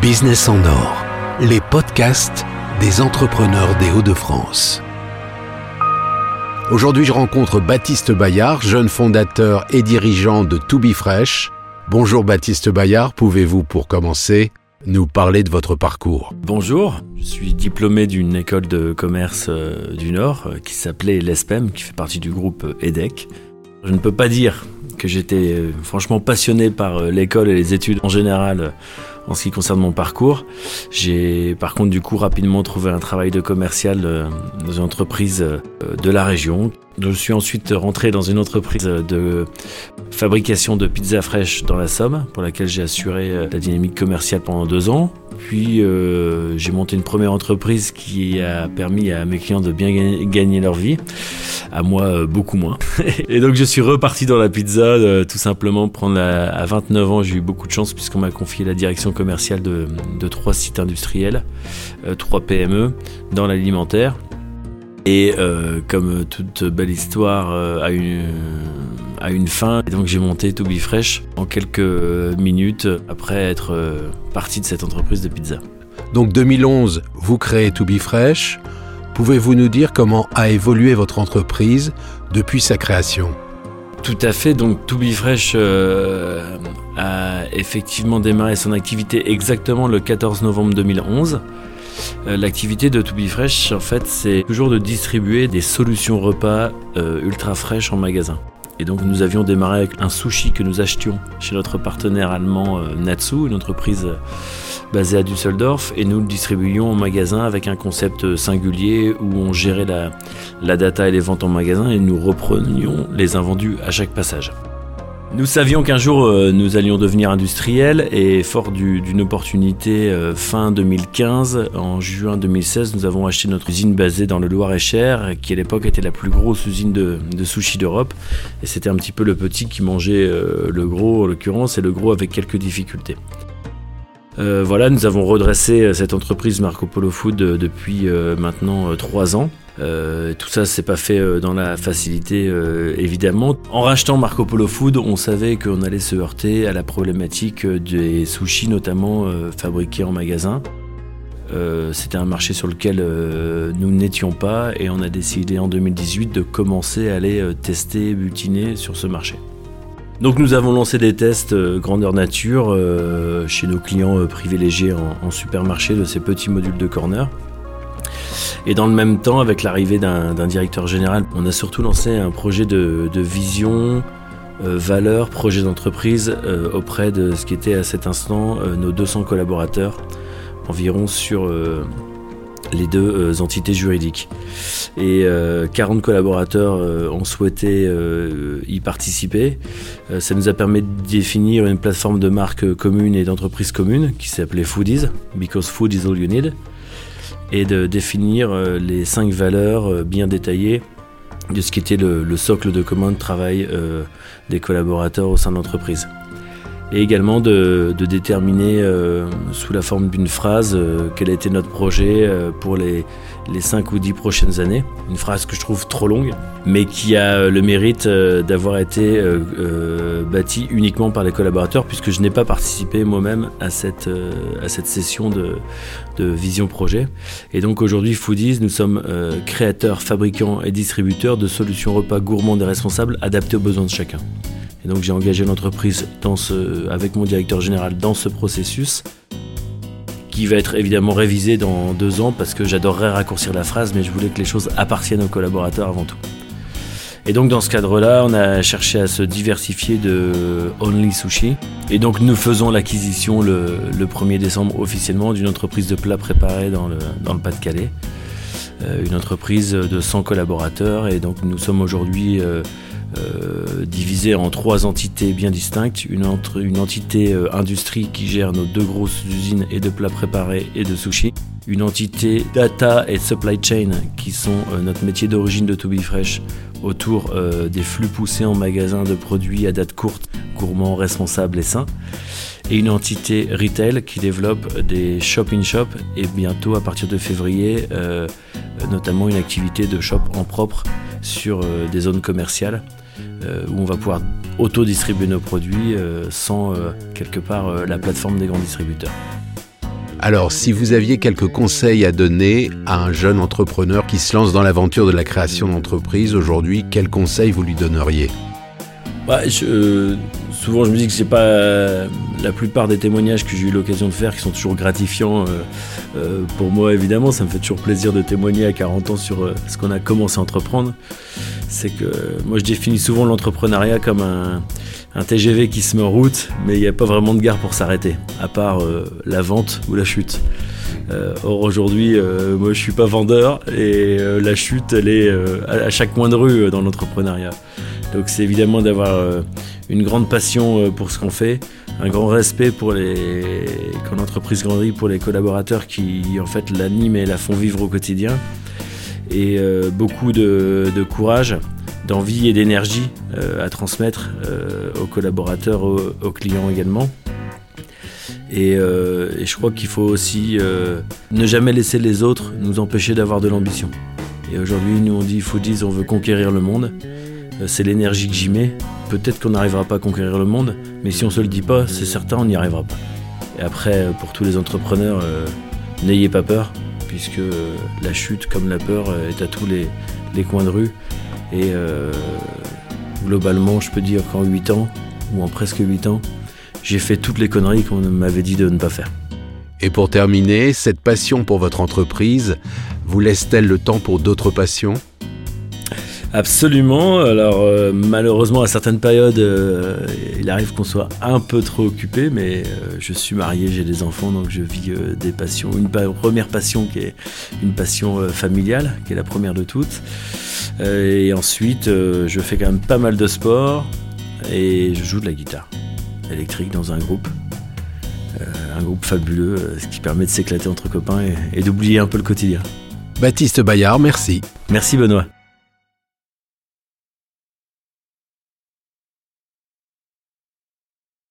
Business en or, les podcasts des entrepreneurs des Hauts-de-France. Aujourd'hui, je rencontre Baptiste Bayard, jeune fondateur et dirigeant de To Be Fresh. Bonjour Baptiste Bayard, pouvez-vous pour commencer nous parler de votre parcours? Bonjour, je suis diplômé d'une école de commerce euh, du Nord euh, qui s'appelait l'ESPEM, qui fait partie du groupe EDEC. Je ne peux pas dire que j'étais euh, franchement passionné par l'école et les études en général en ce qui concerne mon parcours. J'ai par contre du coup rapidement trouvé un travail de commercial euh, dans une entreprise euh, de la région. Je suis ensuite rentré dans une entreprise de fabrication de pizza fraîche dans la Somme, pour laquelle j'ai assuré euh, la dynamique commerciale pendant deux ans. Puis j'ai monté une première entreprise qui a permis à mes clients de bien gagner leur vie à moi euh, beaucoup moins. et donc je suis reparti dans la pizza, euh, tout simplement à 29 ans, j'ai eu beaucoup de chance puisqu'on m'a confié la direction commerciale de, trois sites industriels, euh, trois PME dans l'alimentaire. Et comme toute belle histoire a une, a une fin, et donc j'ai monté To Be Fresh en quelques minutes après être parti de cette entreprise de pizza. Donc 2011, vous créez To Be Fresh. Pouvez-vous nous dire comment a évolué votre entreprise depuis sa création? Tout à fait. Donc, To Be Fresh euh, a effectivement démarré son activité exactement le 14 novembre 2011. Euh, l'activité de To Be Fresh, en fait, c'est toujours de distribuer des solutions repas euh, ultra fraîches en magasin. Et donc, nous avions démarré avec un sushi que nous achetions chez notre partenaire allemand Natsu, une entreprise basé à Düsseldorf et nous le distribuions en magasin avec un concept singulier où on gérait la, la data et les ventes en magasin et nous reprenions les invendus à chaque passage. Nous savions qu'un jour euh, nous allions devenir industriels et fort d'une opportunité euh, fin 2015, en juin 2016, nous avons acheté notre usine basée dans le Loir-et-Cher qui à l'époque était la plus grosse usine de, sushi d'Europe et c'était un petit peu le petit qui mangeait euh, le gros en l'occurrence et le gros avec quelques difficultés. Voilà, nous avons redressé cette entreprise Marco Polo Food depuis maintenant trois ans. Tout ça s'est pas fait dans la facilité évidemment. En rachetant Marco Polo Food, on savait qu'on allait se heurter à la problématique des sushis notamment fabriqués en magasin. C'était un marché sur lequel nous n'étions pas et on a décidé en 2018 de commencer à aller tester, butiner sur ce marché. Donc nous avons lancé des tests euh, grandeur nature euh, chez nos clients euh, privilégiés en, supermarché de ces petits modules de corner. Et dans le même temps, avec l'arrivée d'un directeur général, on a surtout lancé un projet de, vision, valeur, projet d'entreprise auprès de ce qui était à cet instant nos 200 collaborateurs environ sur les deux euh, entités juridiques. Et 40 euh, collaborateurs euh, ont souhaité y participer. ça nous a permis de définir une plateforme de marque commune et d'entreprise commune qui s'appelait Foodies, because food is all you need, et de définir les cinq valeurs bien détaillées de ce qui était le, socle de commun de travail des collaborateurs au sein de l'entreprise. Et également de, déterminer euh, sous la forme d'une phrase euh, quel était notre projet euh, pour les, les 5 ou 10 prochaines années. Une phrase que je trouve trop longue, mais qui a le mérite d'avoir été bâtie uniquement par les collaborateurs, puisque je n'ai pas participé moi-même à cette, à cette session de, de vision projet. Et donc aujourd'hui, Foodies, nous sommes créateurs, fabricants et distributeurs de solutions repas gourmandes et responsables adaptées aux besoins de chacun. Et donc j'ai engagé l'entreprise avec mon directeur général dans ce processus va être évidemment révisé dans deux ans parce que j'adorerais raccourcir la phrase, mais je voulais que les choses appartiennent aux collaborateurs avant tout. Et donc dans ce cadre-là, on a cherché à se diversifier de Only Sushi. Et donc nous faisons l'acquisition le, 1er décembre officiellement d'une entreprise de plats préparés dans le, dans le Pas-de-Calais. Euh, une entreprise de 100 collaborateurs et donc nous sommes aujourd'hui euh, euh, divisé en trois entités bien distinctes. Une, une entité euh, industrie qui gère nos deux grosses usines et de plats préparés et de sushi. Une entité data et supply chain qui sont euh, notre métier d'origine de To Be Fresh autour des flux poussés en magasin de produits à date courte, gourmands, responsables et sains. Et une entité retail qui développe des shop-in-shop et bientôt à partir de février notamment une activité de shop en propre sur des zones commerciales où on va pouvoir auto-distribuer nos produits sans quelque part la plateforme des grands distributeurs. Alors, si vous aviez quelques conseils à donner à un jeune entrepreneur qui se lance dans l'aventure de la création d'entreprise aujourd'hui, quels conseils vous lui donneriez? Bah, euh, Souvent, je me dis que c'est pas euh, la plupart des témoignages que j'ai eu l'occasion de faire qui sont toujours gratifiants. Euh, pour moi, évidemment, ça me fait toujours plaisir de témoigner à 40 ans sur ce qu'on a commencé à entreprendre. C'est que moi, je définis souvent l'entrepreneuriat comme un, TGV qui se met en route, mais il n'y a pas vraiment de gare pour s'arrêter, à part euh, la vente ou la chute. Euh, or aujourd'hui, euh, moi je suis pas vendeur et la chute, elle est à, chaque coin de rue dans l'entrepreneuriat. Donc c'est évidemment d'avoir une grande passion pour ce qu'on fait, un grand respect pour les quand l'entreprise grandit pour les collaborateurs qui en fait l'animent et la font vivre au quotidien, et beaucoup de courage d'envie et d'énergie euh, à transmettre euh, aux collaborateurs, aux, clients également. Euh, et, je crois qu'il faut aussi ne jamais laisser les autres nous empêcher d'avoir de l'ambition. Et aujourd'hui, nous on dit, dire, on veut conquérir le monde. c'est l'énergie que j'y mets. Peut-être qu'on n'arrivera pas à conquérir le monde, mais si on se le dit pas, c'est certain, on n'y arrivera pas. Et après, pour tous les entrepreneurs, n'ayez pas peur, puisque la chute, comme la peur, est à tous les coins de rue. Et euh, globalement, je peux dire qu'en 8 ans, ou en presque 8 ans, j'ai fait toutes les conneries qu'on m'avait dit de ne pas faire. Et pour terminer, cette passion pour votre entreprise vous laisse-t-elle le temps pour d'autres passions? Absolument. Alors euh, malheureusement à certaines périodes, euh, il arrive qu'on soit un peu trop occupé, mais euh, je suis marié, j'ai des enfants, donc je vis des passions. Une première passion qui est une passion familiale, qui est la première de toutes. et ensuite, je fais quand même pas mal de sport et je joue de la guitare électrique dans un groupe. un groupe fabuleux, ce qui permet de s'éclater entre copains et, et d'oublier un peu le quotidien. Baptiste Bayard, merci. Merci Benoît.